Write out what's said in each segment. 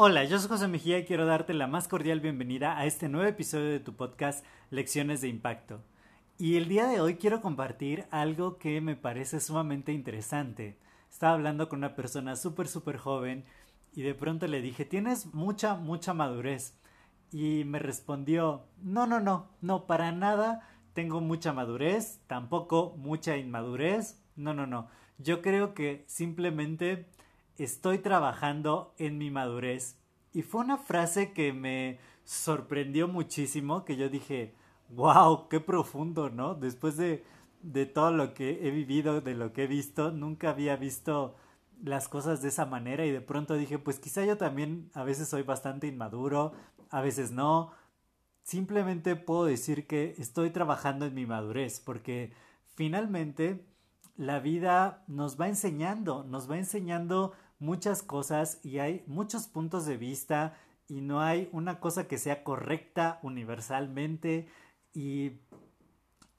Hola, yo soy José Mejía y quiero darte la más cordial bienvenida a este nuevo episodio de tu podcast Lecciones de Impacto. Y el día de hoy quiero compartir algo que me parece sumamente interesante. Estaba hablando con una persona súper, súper joven y de pronto le dije, tienes mucha, mucha madurez. Y me respondió, no, no, no, no, para nada tengo mucha madurez, tampoco mucha inmadurez, no, no, no. Yo creo que simplemente estoy trabajando en mi madurez. Y fue una frase que me sorprendió muchísimo, que yo dije, wow, qué profundo, ¿no? Después de, de todo lo que he vivido, de lo que he visto, nunca había visto las cosas de esa manera y de pronto dije, pues quizá yo también a veces soy bastante inmaduro, a veces no. Simplemente puedo decir que estoy trabajando en mi madurez porque finalmente la vida nos va enseñando, nos va enseñando muchas cosas y hay muchos puntos de vista y no hay una cosa que sea correcta universalmente y,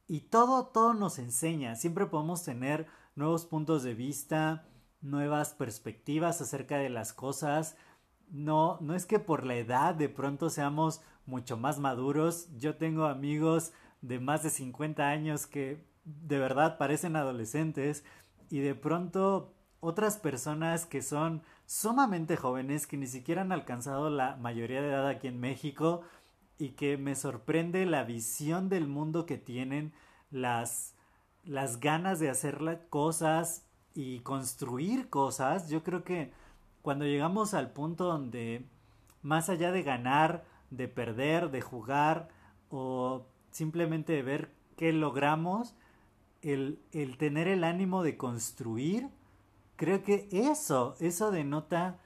y todo, todo nos enseña. Siempre podemos tener nuevos puntos de vista, nuevas perspectivas acerca de las cosas. No, no es que por la edad de pronto seamos mucho más maduros. Yo tengo amigos de más de 50 años que de verdad parecen adolescentes y de pronto otras personas que son sumamente jóvenes, que ni siquiera han alcanzado la mayoría de edad aquí en México y que me sorprende la visión del mundo que tienen, las, las ganas de hacer cosas y construir cosas. Yo creo que cuando llegamos al punto donde más allá de ganar, de perder, de jugar o simplemente de ver qué logramos, el, el tener el ánimo de construir creo que eso, eso denota,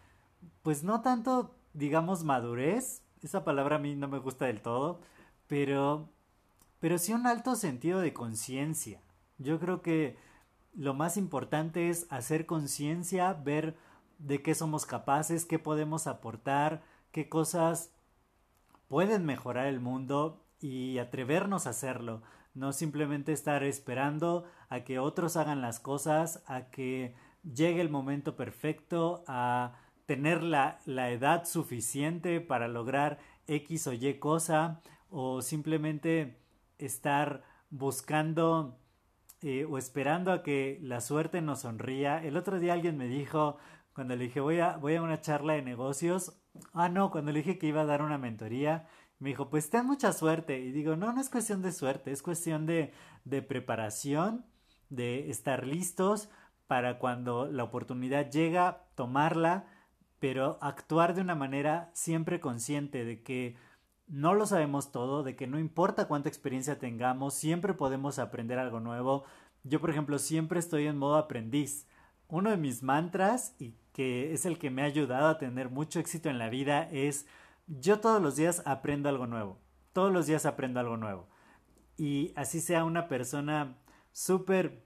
pues no tanto, digamos, madurez, esa palabra a mí no me gusta del todo, pero, pero sí un alto sentido de conciencia. Yo creo que lo más importante es hacer conciencia, ver de qué somos capaces, qué podemos aportar, qué cosas pueden mejorar el mundo y atrevernos a hacerlo, no simplemente estar esperando a que otros hagan las cosas, a que llegue el momento perfecto, a tener la, edad suficiente para lograr X o Y cosa, o simplemente estar buscando eh, o esperando a que la suerte nos sonría. El otro día alguien me dijo, cuando le dije voy a, voy a una charla de negocios, ah no, cuando le dije que iba a dar una mentoría, me dijo, pues ten mucha suerte. Y digo, no, no es cuestión de suerte, es cuestión de, de preparación, de estar listos, para cuando la oportunidad llega, tomarla, pero actuar de una manera siempre consciente de que no lo sabemos todo, de que no importa cuánta experiencia tengamos, siempre podemos aprender algo nuevo. Yo, por ejemplo, siempre estoy en modo aprendiz. Uno de mis mantras, y que es el que me ha ayudado a tener mucho éxito en la vida, es yo todos los días aprendo algo nuevo. Todos los días aprendo algo nuevo. Y así sea una persona súper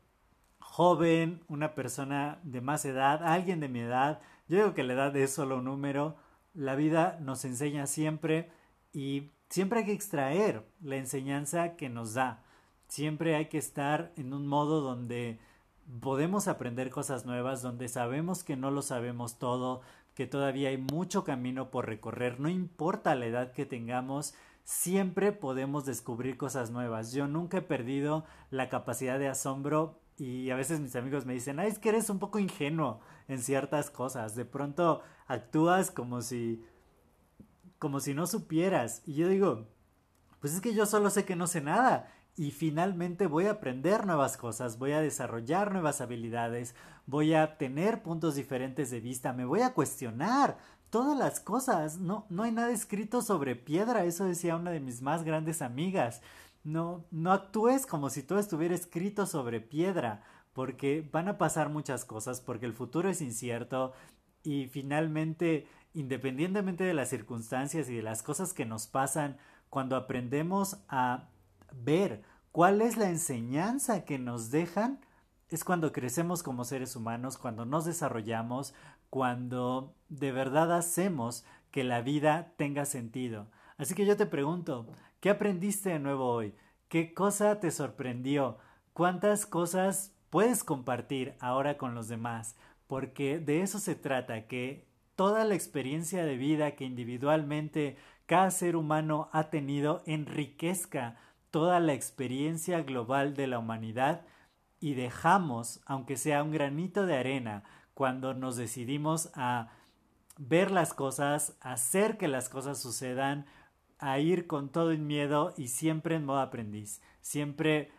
joven, una persona de más edad, alguien de mi edad. Yo digo que la edad es solo un número. La vida nos enseña siempre y siempre hay que extraer la enseñanza que nos da. Siempre hay que estar en un modo donde podemos aprender cosas nuevas, donde sabemos que no lo sabemos todo, que todavía hay mucho camino por recorrer, no importa la edad que tengamos, siempre podemos descubrir cosas nuevas. Yo nunca he perdido la capacidad de asombro y a veces mis amigos me dicen, ay, es que eres un poco ingenuo en ciertas cosas. De pronto actúas como si, como si no supieras. Y yo digo, pues es que yo solo sé que no sé nada. Y finalmente voy a aprender nuevas cosas, voy a desarrollar nuevas habilidades, voy a tener puntos diferentes de vista, me voy a cuestionar todas las cosas. No, no hay nada escrito sobre piedra, eso decía una de mis más grandes amigas. No, no actúes como si todo estuviera escrito sobre piedra, porque van a pasar muchas cosas, porque el futuro es incierto y finalmente, independientemente de las circunstancias y de las cosas que nos pasan, cuando aprendemos a ver cuál es la enseñanza que nos dejan, es cuando crecemos como seres humanos, cuando nos desarrollamos, cuando de verdad hacemos que la vida tenga sentido. Así que yo te pregunto, ¿qué aprendiste de nuevo hoy? ¿Qué cosa te sorprendió? ¿Cuántas cosas puedes compartir ahora con los demás? Porque de eso se trata, que toda la experiencia de vida que individualmente cada ser humano ha tenido enriquezca toda la experiencia global de la humanidad y dejamos, aunque sea un granito de arena, cuando nos decidimos a ver las cosas, hacer que las cosas sucedan, a ir con todo el miedo y siempre en modo aprendiz, siempre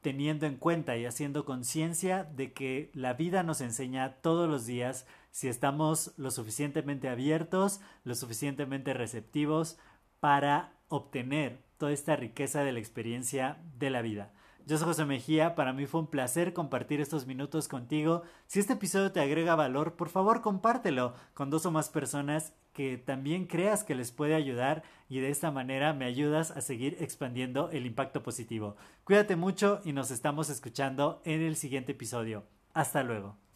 teniendo en cuenta y haciendo conciencia de que la vida nos enseña todos los días si estamos lo suficientemente abiertos, lo suficientemente receptivos para obtener toda esta riqueza de la experiencia de la vida. Yo soy José Mejía, para mí fue un placer compartir estos minutos contigo. Si este episodio te agrega valor, por favor compártelo con dos o más personas que también creas que les puede ayudar y de esta manera me ayudas a seguir expandiendo el impacto positivo. Cuídate mucho y nos estamos escuchando en el siguiente episodio. Hasta luego.